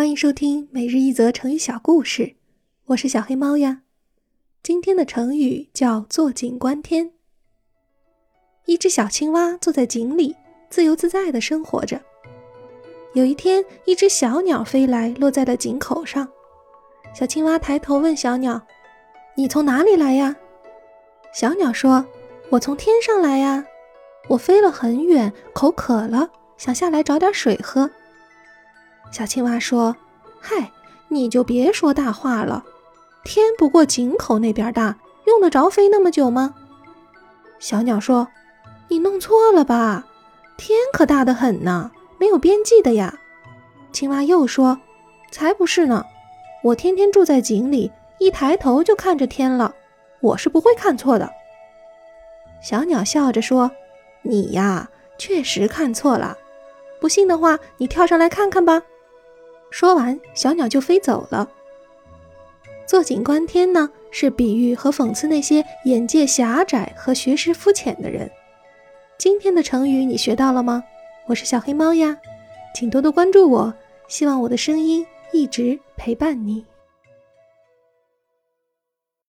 欢迎收听每日一则成语小故事，我是小黑猫呀。今天的成语叫坐井观天。一只小青蛙坐在井里，自由自在地生活着。有一天，一只小鸟飞来，落在了井口上。小青蛙抬头问小鸟：“你从哪里来呀？”小鸟说：“我从天上来呀，我飞了很远，口渴了，想下来找点水喝。”小青蛙说：“嗨，你就别说大话了。天不过井口那边大，用得着飞那么久吗？”小鸟说：“你弄错了吧？天可大得很呢，没有边际的呀。”青蛙又说：“才不是呢，我天天住在井里，一抬头就看着天了，我是不会看错的。”小鸟笑着说：“你呀，确实看错了。不信的话，你跳上来看看吧。”说完，小鸟就飞走了。坐井观天呢，是比喻和讽刺那些眼界狭窄和学识肤浅的人。今天的成语你学到了吗？我是小黑猫呀，请多多关注我，希望我的声音一直陪伴你。